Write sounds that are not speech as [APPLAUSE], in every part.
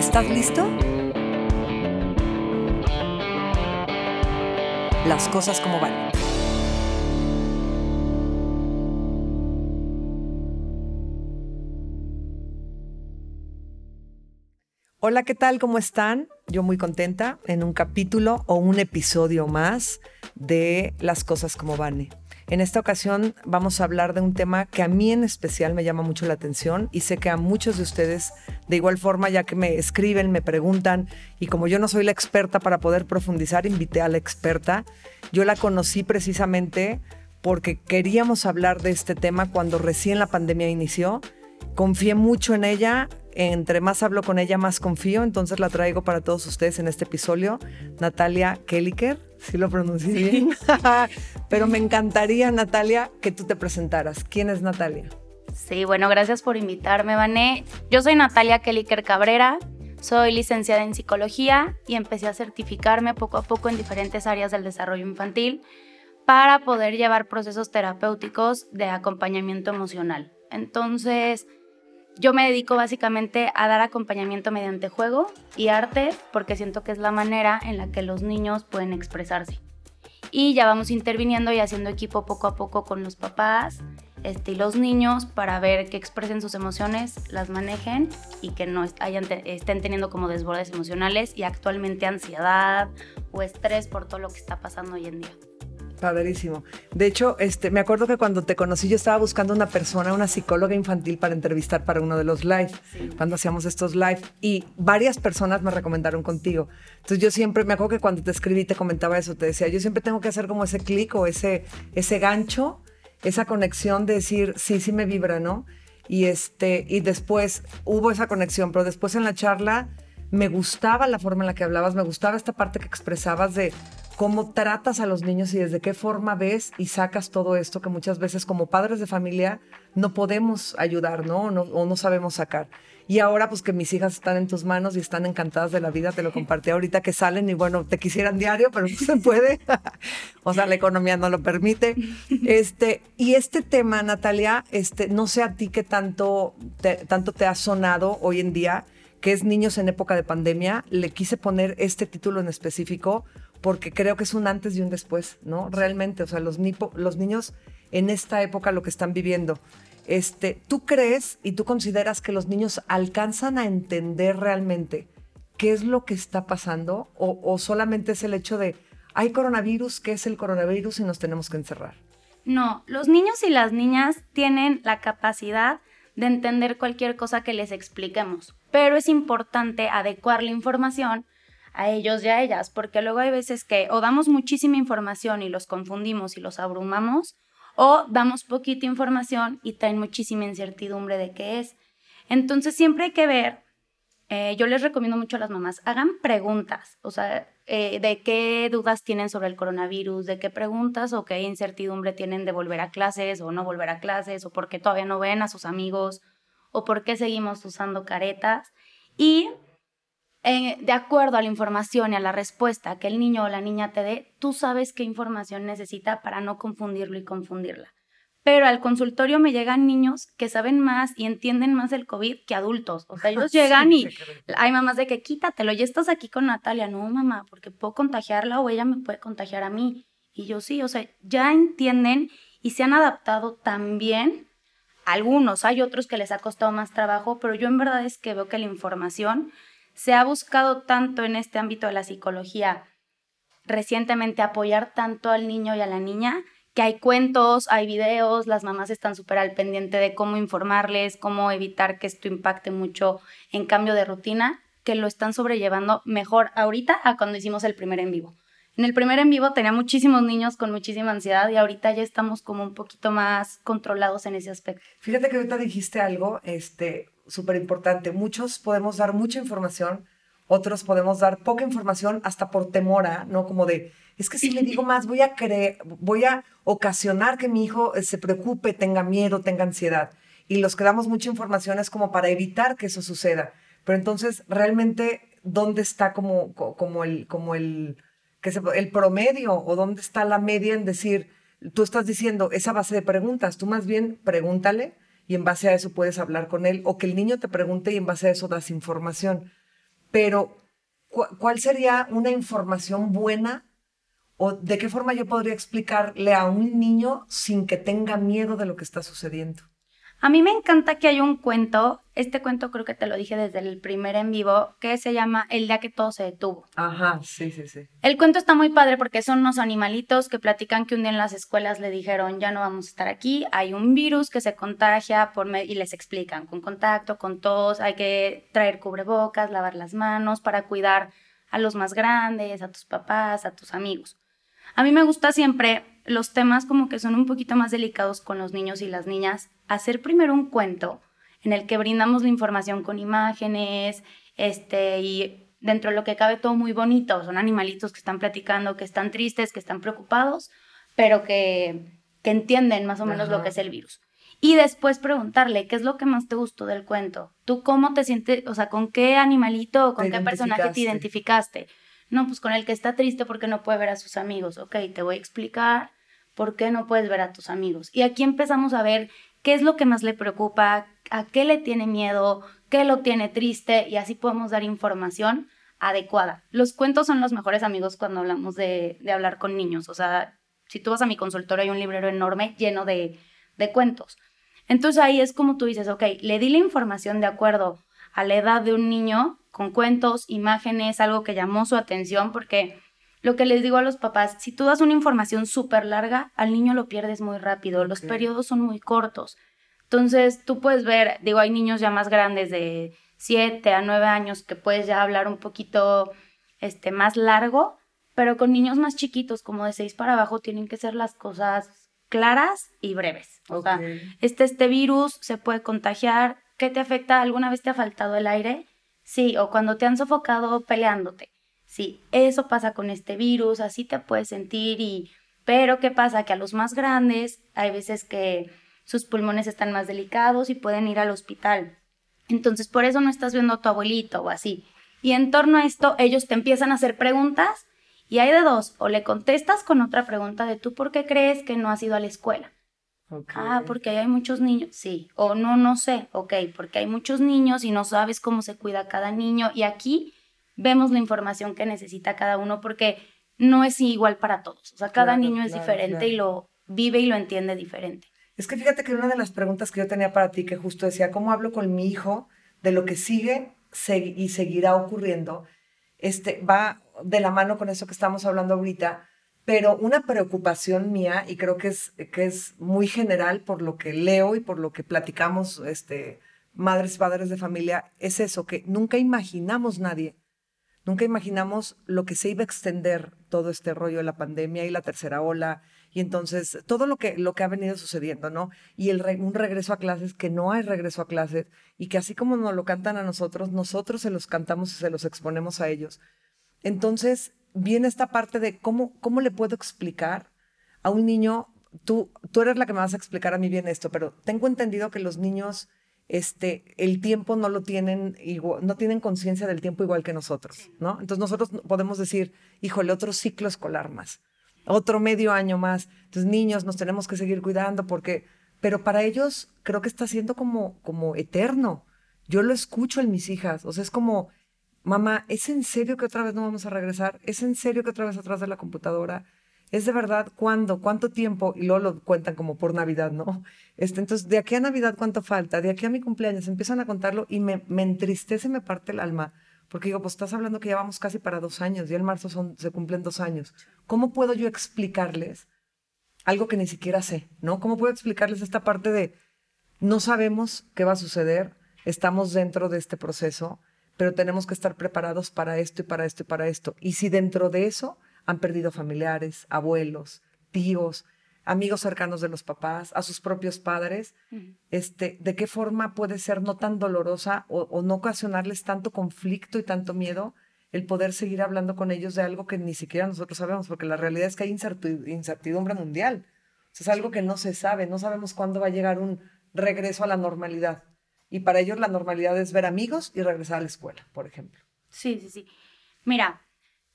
¿Estás listo? Las cosas como van. Hola, ¿qué tal? ¿Cómo están? Yo muy contenta en un capítulo o un episodio más de Las cosas como van. En esta ocasión vamos a hablar de un tema que a mí en especial me llama mucho la atención y sé que a muchos de ustedes de igual forma, ya que me escriben, me preguntan y como yo no soy la experta para poder profundizar, invité a la experta. Yo la conocí precisamente porque queríamos hablar de este tema cuando recién la pandemia inició. Confié mucho en ella, entre más hablo con ella, más confío, entonces la traigo para todos ustedes en este episodio. Natalia Kelliker, si lo pronuncié bien. [LAUGHS] Pero me encantaría, Natalia, que tú te presentaras. ¿Quién es Natalia? Sí, bueno, gracias por invitarme, Vané. Yo soy Natalia Kelliker Cabrera, soy licenciada en psicología y empecé a certificarme poco a poco en diferentes áreas del desarrollo infantil para poder llevar procesos terapéuticos de acompañamiento emocional. Entonces, yo me dedico básicamente a dar acompañamiento mediante juego y arte porque siento que es la manera en la que los niños pueden expresarse. Y ya vamos interviniendo y haciendo equipo poco a poco con los papás este, y los niños para ver que expresen sus emociones, las manejen y que no estén teniendo como desbordes emocionales y actualmente ansiedad o estrés por todo lo que está pasando hoy en día. Padrísimo. De hecho, este, me acuerdo que cuando te conocí yo estaba buscando una persona, una psicóloga infantil para entrevistar para uno de los live, cuando hacíamos estos live, y varias personas me recomendaron contigo. Entonces yo siempre, me acuerdo que cuando te escribí te comentaba eso, te decía, yo siempre tengo que hacer como ese clic o ese, ese gancho, esa conexión de decir, sí, sí me vibra, ¿no? Y, este, y después hubo esa conexión, pero después en la charla me gustaba la forma en la que hablabas, me gustaba esta parte que expresabas de cómo tratas a los niños y desde qué forma ves y sacas todo esto que muchas veces como padres de familia no podemos ayudar, ¿no? O no, sabemos sacar. Y ahora pues que mis hijas están en tus manos y están encantadas de la vida, te lo compartí ahorita que salen y bueno, te quisieran diario, pero no se puede. [LAUGHS] o sea, la economía no lo permite. Este, y este tema, Natalia, este, no sé a ti qué tanto tanto te ha sonado hoy en día, que es Niños en época de pandemia, le quise poner este título en específico porque creo que es un antes y un después, ¿no? Realmente, o sea, los, los niños en esta época lo que están viviendo. Este, ¿Tú crees y tú consideras que los niños alcanzan a entender realmente qué es lo que está pasando o, o solamente es el hecho de, hay coronavirus, ¿qué es el coronavirus y nos tenemos que encerrar? No, los niños y las niñas tienen la capacidad de entender cualquier cosa que les expliquemos, pero es importante adecuar la información a ellos y a ellas, porque luego hay veces que o damos muchísima información y los confundimos y los abrumamos, o damos poquita información y traen muchísima incertidumbre de qué es. Entonces siempre hay que ver, eh, yo les recomiendo mucho a las mamás, hagan preguntas, o sea, eh, de qué dudas tienen sobre el coronavirus, de qué preguntas o qué incertidumbre tienen de volver a clases o no volver a clases, o por qué todavía no ven a sus amigos, o por qué seguimos usando caretas. Y de acuerdo a la información y a la respuesta que el niño o la niña te dé, tú sabes qué información necesita para no confundirlo y confundirla. Pero al consultorio me llegan niños que saben más y entienden más del COVID que adultos. O sea, [LAUGHS] ellos llegan y hay mamás de que quítatelo, ya estás aquí con Natalia. No, mamá, porque puedo contagiarla o ella me puede contagiar a mí. Y yo sí, o sea, ya entienden y se han adaptado también. Algunos, hay otros que les ha costado más trabajo, pero yo en verdad es que veo que la información se ha buscado tanto en este ámbito de la psicología recientemente apoyar tanto al niño y a la niña que hay cuentos, hay videos, las mamás están súper al pendiente de cómo informarles, cómo evitar que esto impacte mucho en cambio de rutina, que lo están sobrellevando mejor ahorita a cuando hicimos el primer en vivo. En el primer en vivo tenía muchísimos niños con muchísima ansiedad y ahorita ya estamos como un poquito más controlados en ese aspecto. Fíjate que ahorita dijiste algo, este, súper importante. Muchos podemos dar mucha información, otros podemos dar poca información hasta por temora, ¿no? Como de, es que si le digo más, voy a creer, voy a ocasionar que mi hijo eh, se preocupe, tenga miedo, tenga ansiedad. Y los que damos mucha información es como para evitar que eso suceda. Pero entonces, realmente, ¿dónde está como, como el, como el, que se, el promedio o dónde está la media en decir, tú estás diciendo esa base de preguntas, tú más bien pregúntale y en base a eso puedes hablar con él, o que el niño te pregunte y en base a eso das información. pero ¿cuál sería una información buena o de qué forma yo podría explicarle a un niño sin que tenga miedo de lo que está sucediendo? A mí me encanta que hay un cuento, este cuento creo que te lo dije desde el primer en vivo, que se llama El día que todo se detuvo. Ajá, sí, sí, sí. El cuento está muy padre porque son unos animalitos que platican que un día en las escuelas le dijeron, ya no vamos a estar aquí, hay un virus que se contagia por y les explican, con contacto, con tos, hay que traer cubrebocas, lavar las manos para cuidar a los más grandes, a tus papás, a tus amigos. A mí me gusta siempre los temas como que son un poquito más delicados con los niños y las niñas, hacer primero un cuento en el que brindamos la información con imágenes, este, y dentro de lo que cabe todo muy bonito, son animalitos que están platicando, que están tristes, que están preocupados, pero que, que entienden más o menos lo que es el virus. Y después preguntarle, ¿qué es lo que más te gustó del cuento? ¿Tú cómo te sientes, o sea, con qué animalito o con qué personaje te identificaste? No, pues con el que está triste porque no puede ver a sus amigos. Ok, te voy a explicar por qué no puedes ver a tus amigos. Y aquí empezamos a ver qué es lo que más le preocupa, a qué le tiene miedo, qué lo tiene triste y así podemos dar información adecuada. Los cuentos son los mejores amigos cuando hablamos de, hablar con niños. O sea, si tú vas a mi consultorio hay un librero enorme lleno de, de cuentos. Entonces ahí es como tú dices, ok, le di la información de acuerdo a la edad de un niño con cuentos, imágenes, algo que llamó su atención, porque lo que les digo a los papás, si tú das una información súper larga, al niño lo pierdes muy rápido, los periodos son muy cortos. Entonces, tú puedes ver, digo, hay niños ya más grandes de 7 a 9 años que puedes ya hablar un poquito este, más largo, pero con niños más chiquitos, como de 6 para abajo, tienen que ser las cosas claras y breves. O sea, este, este virus se puede contagiar. ¿Qué te afecta? ¿Alguna vez te ha faltado el aire? Sí, o cuando te han sofocado peleándote. Sí, eso pasa con este virus, así te puedes sentir y... Pero ¿qué pasa? Que a los más grandes hay veces que sus pulmones están más delicados y pueden ir al hospital. Entonces, por eso no estás viendo a tu abuelito o así. Y en torno a esto, ellos te empiezan a hacer preguntas y hay de dos, o le contestas con otra pregunta de tú por qué crees que no has ido a la escuela. Ah, porque hay muchos niños, sí. O no, no sé, ok, porque hay muchos niños y no sabes cómo se cuida cada niño. Y aquí vemos la información que necesita cada uno porque no es igual para todos. O sea, cada niño es diferente y lo vive y lo entiende diferente. Es que fíjate que una de las preguntas que yo tenía para ti, que justo decía, ¿cómo hablo con mi hijo de lo que sigue y seguirá ocurriendo? Este, va de la mano con eso que estamos hablando ahorita pero una preocupación mía, y creo que es, que es muy general por lo que leo y por lo que platicamos este, madres y padres de familia, es eso, que nunca imaginamos nadie, nunca imaginamos lo que se iba a extender todo este rollo de la pandemia y la tercera ola, y entonces todo lo que, lo que ha venido sucediendo, ¿no? Y el un regreso a clases, que no hay regreso a clases, y que así como nos lo cantan a nosotros, nosotros se los cantamos y se los exponemos a ellos. Entonces, viene esta parte de cómo, cómo le puedo explicar a un niño, tú, tú eres la que me vas a explicar a mí bien esto, pero tengo entendido que los niños, este, el tiempo no lo tienen igual, no tienen conciencia del tiempo igual que nosotros, ¿no? Entonces nosotros podemos decir, híjole, otro ciclo escolar más, otro medio año más. Entonces niños, nos tenemos que seguir cuidando porque, pero para ellos creo que está siendo como, como eterno. Yo lo escucho en mis hijas, o sea, es como, mamá, ¿es en serio que otra vez no vamos a regresar? ¿Es en serio que otra vez atrás de la computadora? ¿Es de verdad cuándo? ¿Cuánto tiempo? Y luego lo cuentan como por Navidad, ¿no? Este, entonces, de aquí a Navidad, ¿cuánto falta? De aquí a mi cumpleaños, empiezan a contarlo y me, me entristece, me parte el alma. Porque digo, pues estás hablando que ya vamos casi para dos años y en marzo son, se cumplen dos años. ¿Cómo puedo yo explicarles algo que ni siquiera sé, ¿no? ¿Cómo puedo explicarles esta parte de no sabemos qué va a suceder, estamos dentro de este proceso, pero tenemos que estar preparados para esto y para esto y para esto. Y si dentro de eso han perdido familiares, abuelos, tíos, amigos cercanos de los papás, a sus propios padres, este, ¿de qué forma puede ser no tan dolorosa o, no ocasionarles tanto conflicto y tanto miedo el poder seguir hablando con ellos de algo que ni siquiera nosotros sabemos? Porque la realidad es que hay incertidumbre mundial. es algo que no se sabe, no sabemos cuándo va a llegar un regreso a la normalidad. Y para ellos la normalidad es ver amigos y regresar a la escuela, por ejemplo. Sí, sí, sí. Mira,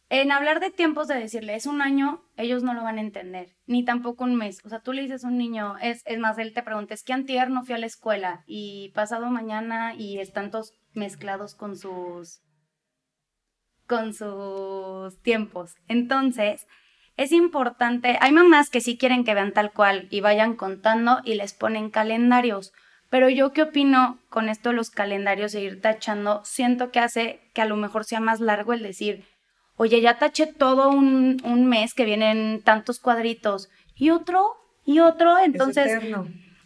en hablar de tiempos de decirle es un año, ellos no lo van a entender, ni tampoco un mes. O sea, tú le dices a un niño, es, más, él te pregunta, es que antier no fui a la escuela y pasado mañana y están todos mezclados con sus con sus tiempos. Entonces, es importante, hay mamás que sí quieren que vean tal cual y vayan contando y les ponen calendarios, pero yo qué opino con esto de los calendarios e ir tachando, siento que hace que a lo mejor sea más largo el decir, oye, ya taché todo un, un mes que vienen tantos cuadritos y otro y otro, entonces...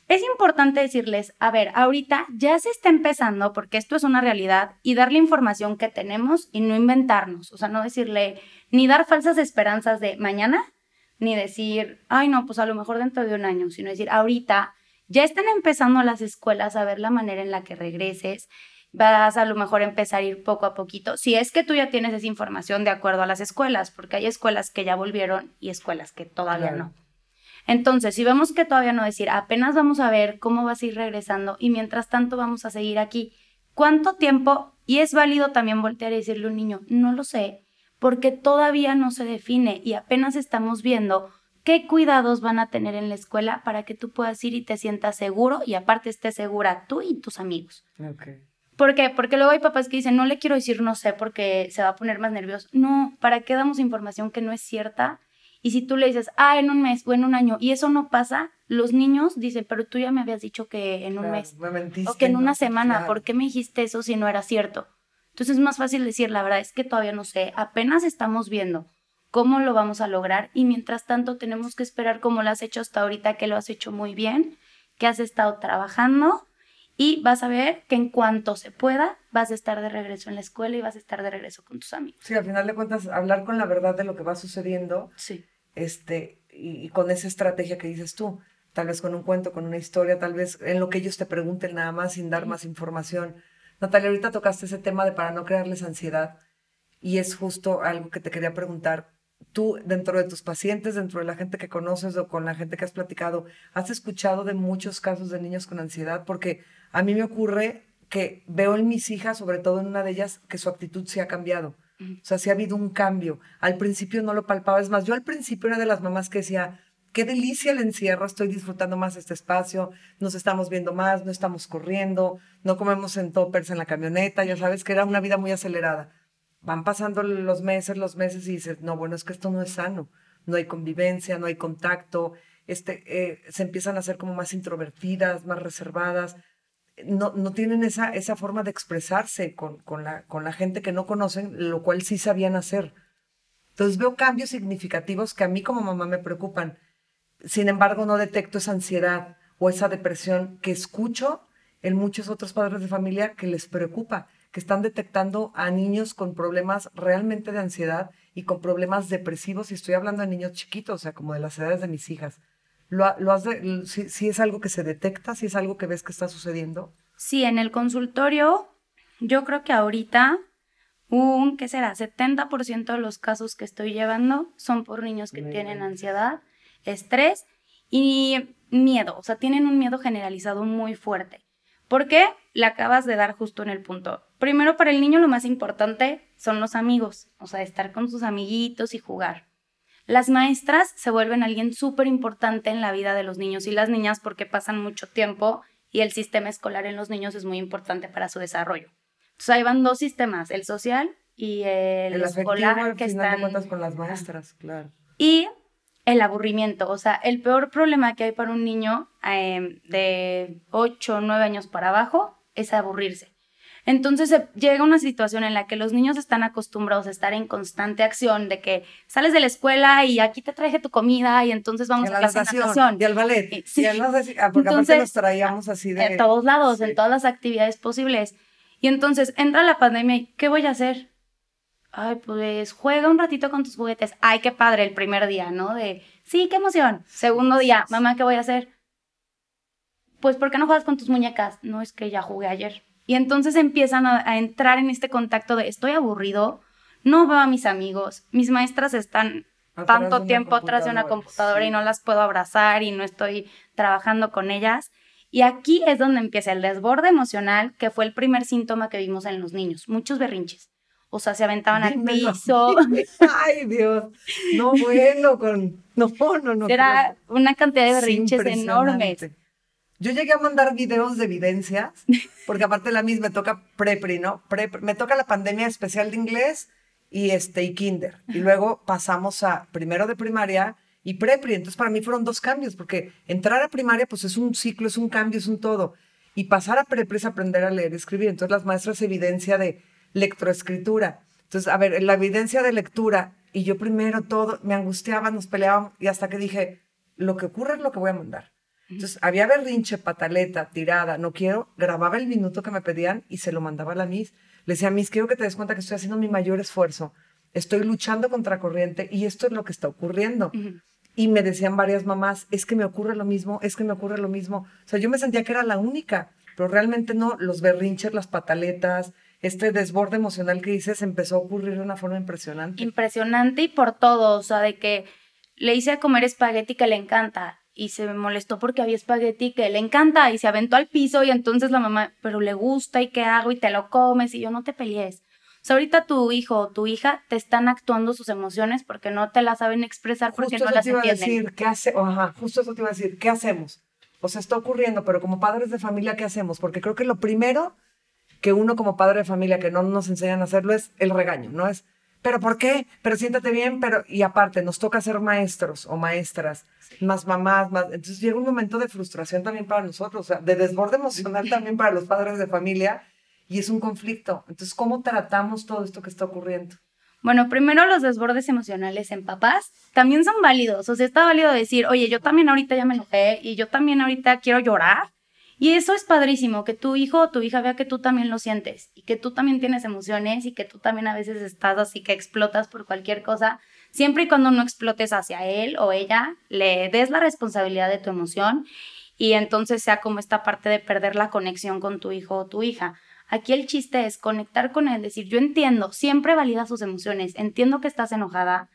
Es importante decirles, a ver, ahorita ya se está empezando, porque esto es una realidad, y darle información que tenemos y no inventarnos. O sea, no decirle, ni dar falsas esperanzas de mañana, ni decir, ay, no, pues a lo mejor dentro de un año, sino decir, ahorita ya están empezando las escuelas a ver la manera en la que regreses, vas a lo mejor empezar a ir poco a poquito, si es que tú ya tienes esa información de acuerdo a las escuelas, porque hay escuelas que ya volvieron y escuelas que todavía no. Entonces, si vemos que todavía no decir, apenas vamos a ver cómo vas a ir regresando y mientras tanto vamos a seguir aquí, ¿cuánto tiempo? Y es válido también voltear y decirle a un niño, no lo sé, porque todavía no se define y apenas estamos viendo qué cuidados van a tener en la escuela para que tú puedas ir y te sientas seguro y aparte estés segura tú y tus amigos. Okay. ¿Por qué? Porque luego hay papás que dicen, no le quiero decir no sé porque se va a poner más nervioso. No, ¿para qué damos información que no es cierta? Y si tú le dices, ah, en un mes o en un año, y eso no pasa, los niños dicen, pero tú ya me habías dicho que en un mes. o que en una semana, ¿por qué me dijiste eso si no era cierto? Entonces es más fácil decir, la verdad es que todavía no sé, apenas estamos viendo cómo lo vamos a lograr y mientras tanto tenemos que esperar como lo has hecho hasta ahorita, que lo has hecho muy bien, que has estado trabajando y vas a ver que en cuanto se pueda vas a estar de regreso en la escuela y vas a estar de regreso con tus amigos. Sí, al final de cuentas, hablar con la verdad de lo que va sucediendo. Sí. Este, y, con esa estrategia que dices tú, tal vez con un cuento, con una historia, tal vez en lo que ellos te pregunten nada más sin dar más información. Natalia, ahorita tocaste ese tema de para no crearles ansiedad y es justo algo que te quería preguntar. Tú, dentro de tus pacientes, dentro de la gente que conoces o con la gente que has platicado, ¿has escuchado de muchos casos de niños con ansiedad? Porque a mí me ocurre que veo en mis hijas, sobre todo en una de ellas, que su actitud se ha cambiado. O sea, sí ha habido un cambio. Al principio no lo palpaba. Es más, yo al principio era de las mamás que decía, qué delicia el encierro, estoy disfrutando más este espacio, nos estamos viendo más, no estamos corriendo, no comemos en toppers en la camioneta, ya sabes que era una vida muy acelerada. Van pasando los meses, los meses y dices, no, bueno, es que esto no es sano, no hay convivencia, no hay contacto, este, eh, se empiezan a ser como más introvertidas, más reservadas, no, no tienen esa, esa forma de expresarse con, con, la, con la gente que no conocen, lo cual sí sabían hacer. Entonces veo cambios significativos que a mí como mamá me preocupan. Sin embargo, no detecto esa ansiedad o esa depresión que escucho en muchos otros padres de familia que les preocupa, que están detectando a niños con problemas realmente de ansiedad y con problemas depresivos. Y estoy hablando de niños chiquitos, o sea, como de las edades de mis hijas. ¿Lo, lo has si, es algo que se detecta, si es algo que ves que está sucediendo? Sí, en el consultorio, yo creo que ahorita un, ¿qué será? 70% de los casos que estoy llevando son por niños que tienen ansiedad, estrés y miedo, o sea, tienen un miedo generalizado muy fuerte. ¿Por qué? Le acabas de dar justo en el punto. Primero, para el niño lo más importante son los amigos, o sea, estar con sus amiguitos y jugar. Las maestras se vuelven alguien súper importante en la vida de los niños y las niñas porque pasan mucho tiempo y el sistema escolar en los niños es muy importante para su desarrollo. Entonces ahí van dos sistemas, el social y el, escolar que están con las maestras, claro. Y el aburrimiento, o sea, el peor problema que hay para un niño em, de 8 o 9 años para abajo es aburrirse. Entonces llega una situación en la que los niños están acostumbrados a estar en constante acción, de que sales de la escuela y aquí te traje tu comida y entonces vamos a la natación. Y al ballet. Sí. Y ah, porque aparte los traíamos así de... En todos lados, en todas las actividades posibles. Y entonces entra la pandemia y ¿qué voy a hacer? Ay, pues juega un ratito con tus juguetes. Ay, qué padre el primer día, ¿no? De, sí, qué emoción. Segundo día, mamá, ¿qué voy a hacer? Pues, ¿por qué no juegas con tus muñecas? No, es que ya jugué ayer. Y entonces empiezan a, entrar en este contacto de estoy aburrido, no veo a mis amigos, mis maestras están tanto tiempo atrás de una computadora y no las puedo abrazar y no estoy trabajando con ellas. Y aquí es donde empieza el desborde emocional, que fue el primer síntoma que vimos en los niños, muchos berrinches. O sea, se aventaban al piso. [LAUGHS] Ay, Dios. No, bueno, con. No, no, no. Era una cantidad de berrinches enormes. Yo llegué a mandar videos de evidencias, [LAUGHS] porque aparte la misma me toca prepri, ¿no? me toca la pandemia especial de inglés y, este, y kinder. Y luego pasamos a primero de primaria y prepri. Entonces para mí fueron dos cambios, porque entrar a primaria pues es un ciclo, es un cambio, es un todo. Y pasar a prepri es aprender a leer y escribir. Entonces las maestras evidencia de lectoescritura. Entonces, a ver, la evidencia de lectura y yo primero todo, me angustiaba, nos peleábamos y hasta que dije, lo que ocurre es lo que voy a mandar. Entonces, había berrinche, pataleta, tirada, no quiero, grababa el minuto que me pedían y se lo mandaba a la Miss. Le decía, Miss, quiero que te des cuenta que estoy haciendo mi mayor esfuerzo. Estoy luchando contra corriente y esto es lo que está ocurriendo. Y me decían varias mamás, es que me ocurre lo mismo, es que me ocurre lo mismo. O sea, yo me sentía que era la única, pero realmente no. Los berrinches, las pataletas, este desborde emocional que dices empezó a ocurrir de una forma impresionante. Impresionante y por todo, o sea, de que le hice a comer espagueti que le encanta y se molestó porque había espagueti que le encanta y se aventó al piso y entonces la mamá, pero le gusta y qué hago y te lo comes y yo no te pelees. O sea, ahorita tu hijo o tu hija te están actuando sus emociones porque no te las saben expresar porque no las te iba A decir, ¿qué hace? ajá, justo eso te iba a decir, ¿qué hacemos? O sea, está ocurriendo, pero como padres de familia, ¿qué hacemos? Porque creo que lo primero que uno como padre de familia que no nos enseñan a hacerlo es el regaño, ¿no? Es, pero ¿por qué? Pero siéntate bien, pero y aparte nos toca ser maestros o maestras, más mamás, más entonces llega un momento de frustración también para nosotros, o sea, de desborde emocional también para los padres de familia y es un conflicto. Entonces, ¿cómo tratamos todo esto que está ocurriendo? Bueno, primero los desbordes emocionales en papás también son válidos. O sea, está válido decir, oye, yo también ahorita ya me enojé y yo también ahorita quiero llorar y eso es padrísimo, que tu hijo o tu hija vea que tú también lo sientes y que tú también tienes emociones y que tú también a veces estás así que explotas por cualquier cosa. Siempre y cuando no explotes hacia él o ella, le des la responsabilidad de tu emoción y entonces sea como esta parte de perder la conexión con tu hijo o tu hija. Aquí el chiste es conectar con él, decir, yo entiendo, siempre valida sus emociones, entiendo que estás enojada,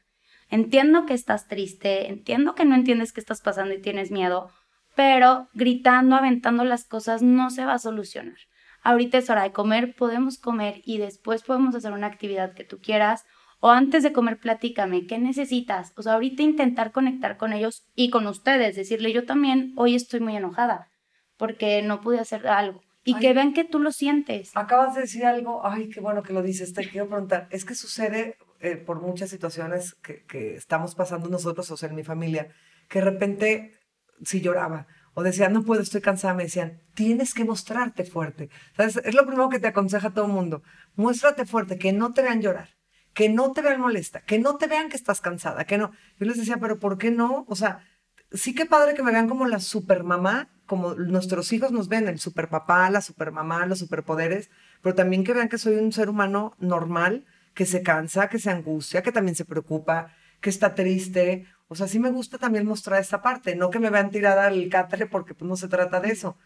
entiendo que estás triste, entiendo que no entiendes qué estás pasando y tienes miedo, pero gritando, aventando las cosas no se va a solucionar. Ahorita es hora de comer, podemos comer y después podemos hacer una actividad que tú quieras o antes de comer platícame, ¿qué necesitas? O sea, ahorita intentar conectar con ellos y con ustedes, decirle yo también hoy estoy muy enojada porque no pude hacer algo. Y que vean que tú lo sientes. Acabas de decir algo, ay, qué bueno que lo dices, te quiero preguntar, es que sucede eh, por muchas situaciones que, que, estamos pasando nosotros, o sea, en mi familia, que de repente si lloraba o decía, no puedo, estoy cansada, me decían, tienes que mostrarte fuerte. Es lo primero que te aconseja todo el mundo. Muéstrate fuerte, que no te vean llorar, que no te vean molesta, que no te vean que estás cansada, que no. Yo les decía, pero ¿por qué no? O sea, sí que padre que me vean como la supermamá, como nuestros hijos nos ven, el superpapá, la supermamá, los superpoderes, pero también que vean que soy un ser humano normal, que se cansa, que se angustia, que también se preocupa, que está triste. O sea, sí me gusta también mostrar esta parte, no que me vean tirada al cátere porque pues, no se trata de eso.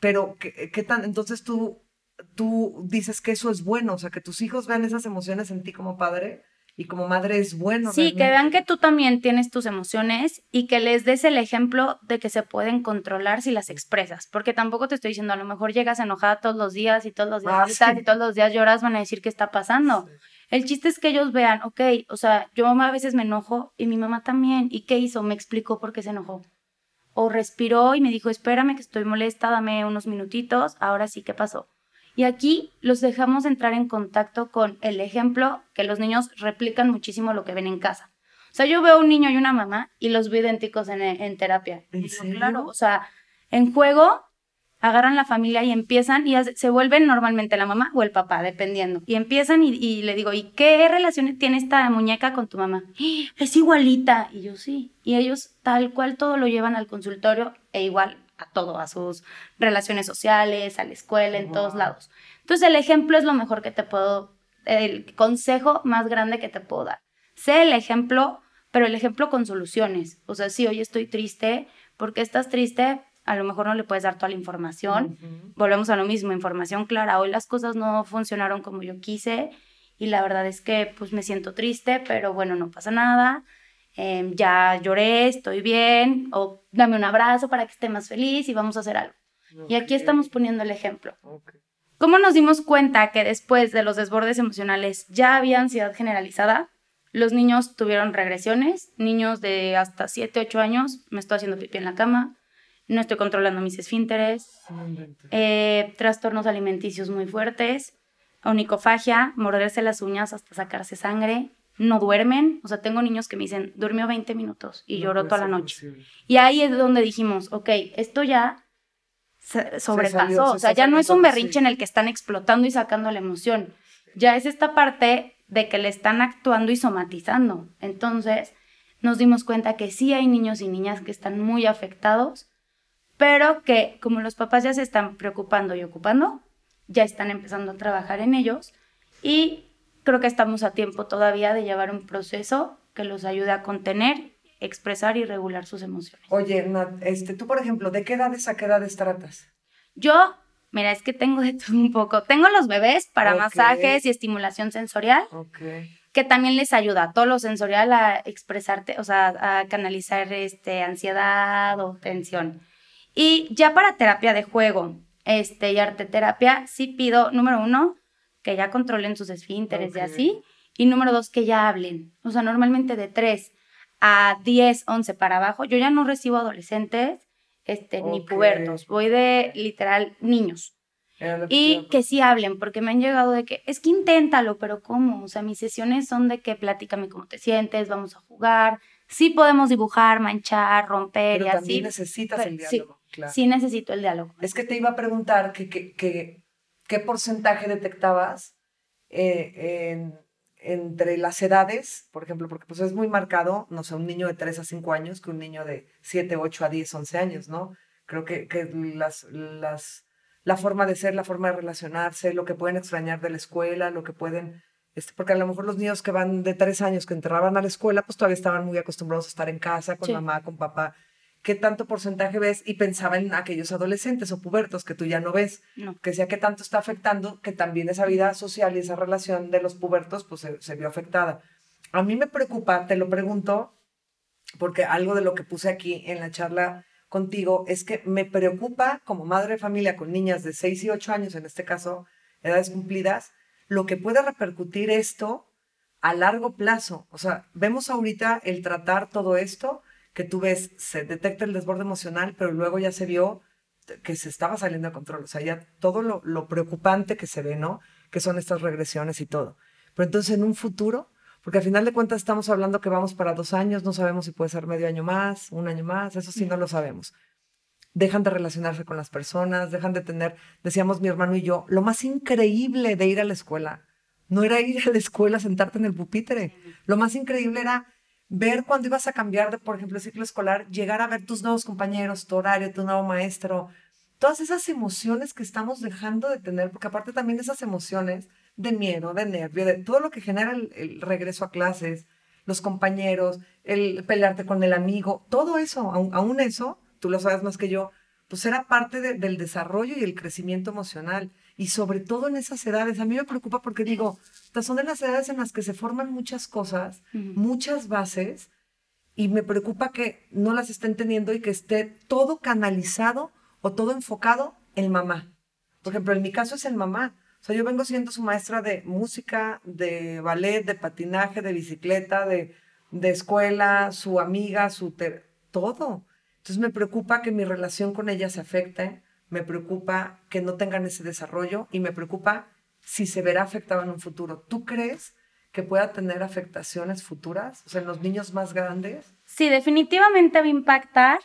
Pero, ¿qué, ¿qué, tan? Entonces tú, tú dices que eso es bueno, o sea, que tus hijos vean esas emociones en ti como padre y como madre es bueno. Sí, que vean que tú también tienes tus emociones y que les des el ejemplo de que se pueden controlar si las expresas, porque tampoco te estoy diciendo, a lo mejor llegas enojada todos los días y todos los días ah, y todos los días lloras, van a decir qué está pasando. El chiste es que ellos vean, ok, o sea, yo a veces me enojo y mi mamá también. ¿Y qué hizo? Me explicó por qué se enojó. O respiró y me dijo, espérame que estoy molesta, dame unos minutitos, ahora sí, ¿qué pasó? Y aquí los dejamos entrar en contacto con el ejemplo que los niños replican muchísimo lo que ven en casa. O sea, yo veo un niño y una mamá y los veo idénticos en, en terapia. ¿En serio? Claro, o sea, en juego agarran la familia y empiezan y se vuelven normalmente la mamá o el papá, dependiendo. Y empiezan y, le digo, ¿y qué relación tiene esta muñeca con tu mamá? ¡Ah! Es igualita. Y yo sí. Y ellos tal cual todo lo llevan al consultorio e igual a todo, a sus relaciones sociales, a la escuela, en todos lados. Entonces el ejemplo es lo mejor que te puedo, el consejo más grande que te puedo dar. Sé el ejemplo, pero el ejemplo con soluciones. O sea, sí, hoy estoy triste, ¿por qué estás triste? A lo mejor no le puedes dar toda la información. Volvemos a lo mismo, información clara. Hoy las cosas no funcionaron como yo quise y la verdad es que pues me siento triste, pero bueno, no pasa nada. Em, ya lloré, estoy bien, o dame un abrazo para que esté más feliz y vamos a hacer algo. Y aquí estamos poniendo el ejemplo. ¿Cómo nos dimos cuenta que después de los desbordes emocionales ya había ansiedad generalizada? Los niños tuvieron regresiones, niños de hasta 7, 8 años, me estoy haciendo pipí en la cama, no estoy controlando mis esfínteres, eh, trastornos alimenticios muy fuertes, onicofagia, morderse las uñas hasta sacarse sangre, no duermen. O sea, tengo niños que me dicen, durmió 20 minutos y lloró toda la noche. Y ahí es donde dijimos, ok, esto ya sobrepasó. o sea, ya no es un berrinche en el que están explotando y sacando la emoción. Ya es esta parte de que le están actuando y somatizando. Entonces, nos dimos cuenta que sí hay niños y niñas que están muy afectados, pero que como los papás ya se están preocupando y ocupando, ya están empezando a trabajar en ellos y creo que estamos a tiempo todavía de llevar un proceso que los ayude a contener, expresar y regular sus emociones. Oye, este, tú, por ejemplo, ¿de qué edades a qué edades tratas? Yo, mira, es que tengo de todo un poco. Tengo los bebés para masajes y estimulación sensorial. Que también les ayuda todo lo sensorial a expresarte, o sea, a canalizar este, ansiedad o tensión. Y ya para terapia de juego este, y arte terapia, sí pido, número uno, que ya controlen sus esfínteres y así. Y número dos, que ya hablen. O sea, normalmente de 3 a 10, 11 para abajo, yo ya no recibo adolescentes este, ni pubertos. Voy de literal niños. Y que sí hablen, porque me han llegado de que, es que inténtalo, pero ¿cómo? O sea, mis sesiones son de que platícame cómo te sientes, vamos a jugar. Sí podemos dibujar, manchar, romper y así. necesitas el diálogo. Sí, sí necesito el diálogo. Es que te iba a preguntar que, que, que qué porcentaje detectabas eh, entre las edades, por ejemplo, porque pues es muy marcado, no sé, un niño de 3 a 5 años que un niño de 7, 8 a 10, 11 años, ¿no? Creo que, que las, las, la forma de ser, la forma de relacionarse, lo que pueden extrañar de la escuela, lo que pueden... Este, porque a lo mejor los niños que van de 3 años que entraban a la escuela, pues todavía estaban muy acostumbrados a estar en casa con mamá, con papá qué tanto porcentaje ves y pensaba en aquellos adolescentes o pubertos que tú ya no ves, que sea qué tanto está afectando, que también esa vida social y esa relación de los pubertos pues se, vio afectada. A mí me preocupa, te lo pregunto, porque algo de lo que puse aquí en la charla contigo es que me preocupa como madre de familia con niñas de 6 y 8 años, en este caso, edades cumplidas, lo que puede repercutir esto a largo plazo. O sea, vemos ahorita el tratar todo esto que tú ves, se detecta el desborde emocional, pero luego ya se vio que se estaba saliendo de control. O sea, ya todo lo, lo preocupante que se ve, ¿no? Que son estas regresiones y todo. Pero entonces en un futuro, porque al final de cuentas estamos hablando que vamos para dos años, no sabemos si puede ser medio año más, un año más, eso sí no lo sabemos. Dejan de relacionarse con las personas, dejan de tener, decíamos mi hermano y yo, lo más increíble de ir a la escuela no era ir a la escuela, sentarte en el pupitre. Lo más increíble era ver cuando ibas a cambiar de, por ejemplo, ciclo escolar, llegar a ver tus nuevos compañeros, tu horario, tu nuevo maestro, todas esas emociones que estamos dejando de tener, porque aparte también esas emociones de miedo, de nervio, de todo lo que genera el, regreso a clases, los compañeros, el pelearte con el amigo, todo eso, aún, eso, tú lo sabes más que yo, pues era parte del desarrollo y el crecimiento emocional y sobre todo en esas edades. A mí me preocupa porque digo, son de las edades en las que se forman muchas cosas, muchas bases, y me preocupa que no las estén teniendo y que esté todo canalizado o todo enfocado en mamá. Por ejemplo, en mi caso es el mamá. O sea, yo vengo siendo su maestra de música, de ballet, de patinaje, de bicicleta, de, de escuela, su amiga, su... todo. Entonces me preocupa que mi relación con ella se afecte me preocupa que no tengan ese desarrollo y me preocupa si se verá afectado en un futuro. ¿Tú crees que pueda tener afectaciones futuras, o sea, en los niños más grandes? Sí, definitivamente va a impactar.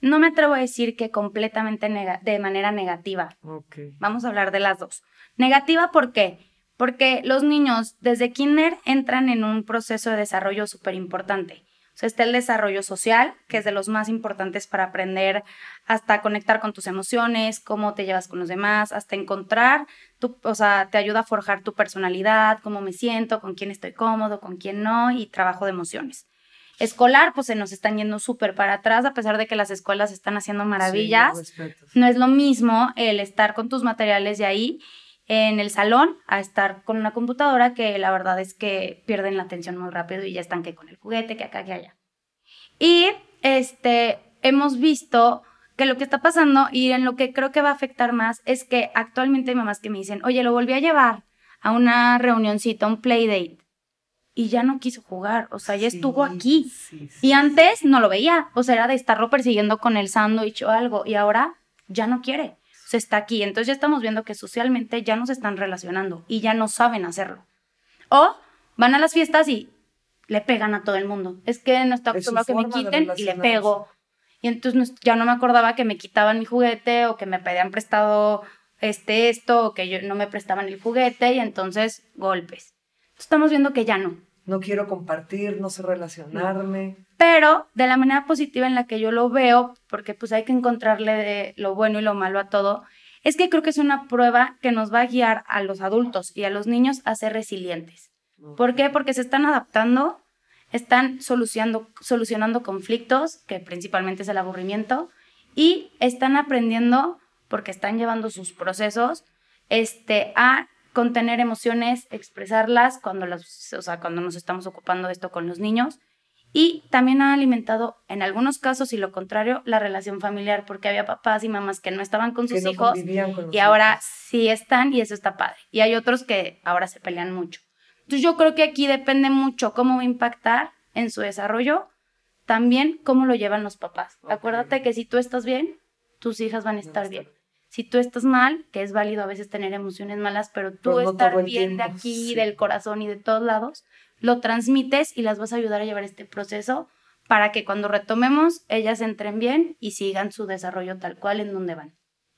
No me atrevo a decir que completamente de manera negativa. Okay. Vamos a hablar de las dos. Negativa, ¿por qué? Porque los niños desde kinder entran en un proceso de desarrollo súper importante. O sea, está el desarrollo social, que es de los más importantes para aprender hasta conectar con tus emociones, cómo te llevas con los demás, hasta encontrar, tu, o sea, te ayuda a forjar tu personalidad, cómo me siento, con quién estoy cómodo, con quién no, y trabajo de emociones. Escolar, pues se nos están yendo súper para atrás, a pesar de que las escuelas están haciendo maravillas. no es lo mismo el estar con tus materiales de ahí en el salón a estar con una computadora que la verdad es que pierden la atención muy rápido y ya están que con el juguete, que acá, que allá. Y este, hemos visto que lo que está pasando y en lo que creo que va a afectar más es que actualmente hay mamás que me dicen, oye, lo volví a llevar a una reunioncita, un playdate, y ya no quiso jugar, o sea, ya estuvo aquí. y antes no lo veía, o sea, era de estarlo persiguiendo con el sándwich o algo, y ahora ya no quiere se está aquí. Entonces ya estamos viendo que socialmente ya no se están relacionando y ya no saben hacerlo. O van a las fiestas y le pegan a todo el mundo. Es que no está acostumbrado que me quiten y le pego. Y entonces ya no me acordaba que me quitaban mi juguete o que me pedían prestado este esto o que yo no me prestaban el juguete y entonces golpes. Estamos viendo que ya no. No quiero compartir, no sé relacionarme. Pero de la manera positiva en la que yo lo veo, porque pues hay que encontrarle de lo bueno y lo malo a todo, es que creo que es una prueba que nos va a guiar a los adultos y a los niños a ser resilientes. ¿Por qué? Porque se están adaptando, están solucionando, solucionando conflictos, que principalmente es el aburrimiento, y están aprendiendo, porque están llevando sus procesos, este, a contener emociones, expresarlas cuando, las, o sea, cuando nos estamos ocupando de esto con los niños y también ha alimentado, en algunos casos y lo contrario, la relación familiar, porque había papás y mamás que no estaban con sus hijos y ahora sí están y eso está padre. Y hay otros que ahora se pelean mucho. Entonces yo creo que aquí depende mucho cómo va a impactar en su desarrollo, también cómo lo llevan los papás. Acuérdate que si tú estás bien, tus hijas van a estar bien. Si tú estás mal, que es válido a veces tener emociones malas, pero tú estar bien de aquí, del corazón y de todos lados, lo transmites y las vas a ayudar a llevar este proceso para que cuando retomemos ellas entren bien y sigan su desarrollo tal cual en donde van.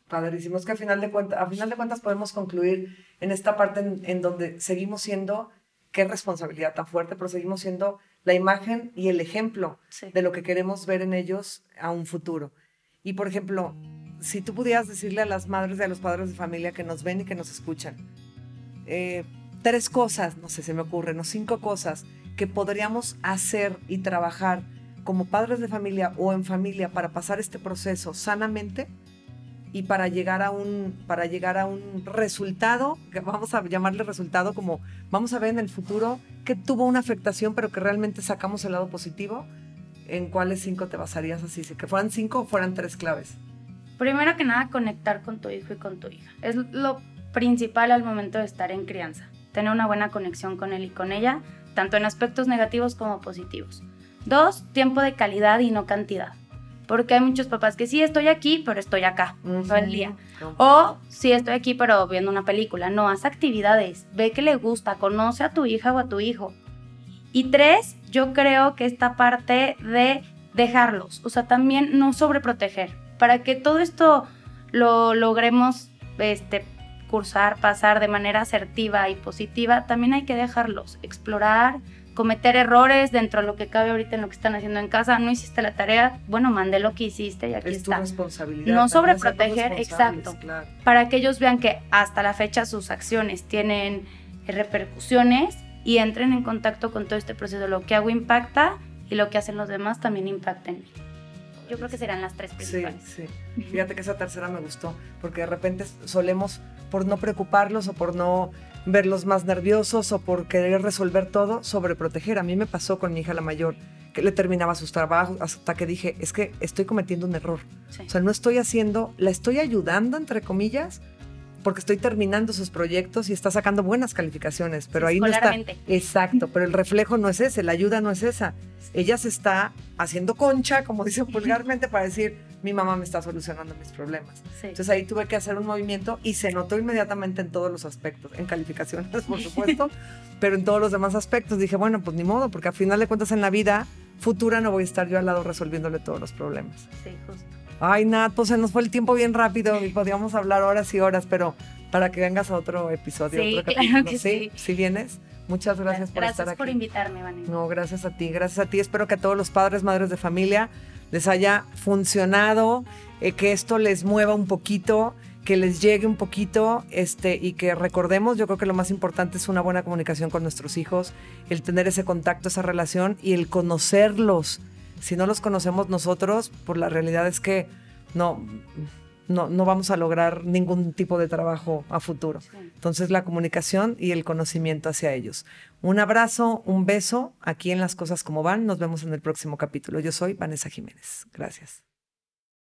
Padrísimo, es que a final de, cuentas, a final de cuentas podemos concluir en esta parte en, donde seguimos siendo, qué responsabilidad tan fuerte, pero seguimos siendo la imagen y el ejemplo de lo que queremos ver en ellos a un futuro. Y por ejemplo, si tú pudieras decirle a las madres y a los padres de familia que nos ven y que nos escuchan, eh, tres cosas, no sé, se me ocurren, o cinco cosas que podríamos hacer y trabajar como padres de familia o en familia para pasar este proceso sanamente y para llegar a un para llegar a un resultado, vamos a llamarle resultado como vamos a ver en el futuro que tuvo una afectación pero que realmente sacamos el lado positivo, ¿en cuáles cinco te basarías así? ¿Que fueran cinco o fueran tres claves? Primero que nada, conectar con tu hijo y con tu hija. Es lo principal al momento de estar en crianza tener una buena conexión con él y con ella, tanto en aspectos negativos como positivos. Dos, tiempo de calidad y no cantidad. Porque hay muchos papás que sí estoy aquí, pero estoy acá todo el día. O sí estoy aquí, pero viendo una película. No, haz actividades, ve que le gusta, conoce a tu hija o a tu hijo. Y tres, yo creo que esta parte de dejarlos, o sea, también no sobreproteger. Para que todo esto lo logremos este, cursar, pasar de manera asertiva y positiva, también hay que dejarlos explorar, cometer errores dentro de lo que cabe ahorita en lo que están haciendo en casa. No hiciste la tarea, bueno, mandé lo que hiciste y aquí es está. Tu responsabilidad. No sobreproteger, exacto. Para que ellos vean que hasta la fecha sus acciones tienen repercusiones y entren en contacto con todo este proceso. Lo que hago impacta y lo que hacen los demás también impacta en mí. Yo creo que serán las tres principales. Sí, sí. Fíjate que esa tercera me gustó, porque de repente solemos, por no preocuparlos o por no verlos más nerviosos o por querer resolver todo, sobreproteger. A mí me pasó con mi hija la mayor, que le terminaba sus trabajos hasta que dije, es que estoy cometiendo un error. O sea, no estoy haciendo, la estoy ayudando, entre comillas, porque estoy terminando sus proyectos y está sacando buenas calificaciones, pero ahí no está. Exacto, pero el reflejo no es ese, la ayuda no es esa. Ella se está haciendo concha, como dicen vulgarmente, para decir, mi mamá me está solucionando mis problemas. Entonces ahí tuve que hacer un movimiento y se notó inmediatamente en todos los aspectos, en calificaciones, por supuesto, [LAUGHS] pero en todos los demás aspectos. Dije, bueno, pues ni modo, porque al final de cuentas en la vida futura no voy a estar yo al lado resolviéndole todos los problemas. Sí, justo. Ay, Nat, pues se nos fue el tiempo bien rápido y podíamos hablar horas y horas, pero para que vengas a otro episodio, sí, otro claro Que sí, sí. vienes. Muchas gracias, por estar aquí. Gracias por invitarme, Vanessa. No, gracias a ti, gracias a ti. Espero que a todos los padres, madres de familia les haya funcionado, eh, que esto les mueva un poquito, que les llegue un poquito, este, y que recordemos, yo creo que lo más importante es una buena comunicación con nuestros hijos, el tener ese contacto, esa relación y el conocerlos si no los conocemos nosotros, por la realidad es que no, no, no vamos a lograr ningún tipo de trabajo a futuro. Entonces la comunicación y el conocimiento hacia ellos. Un abrazo, un beso aquí en Las Cosas Como Van. Nos vemos en el próximo capítulo. Yo soy Vanessa Jiménez. Gracias.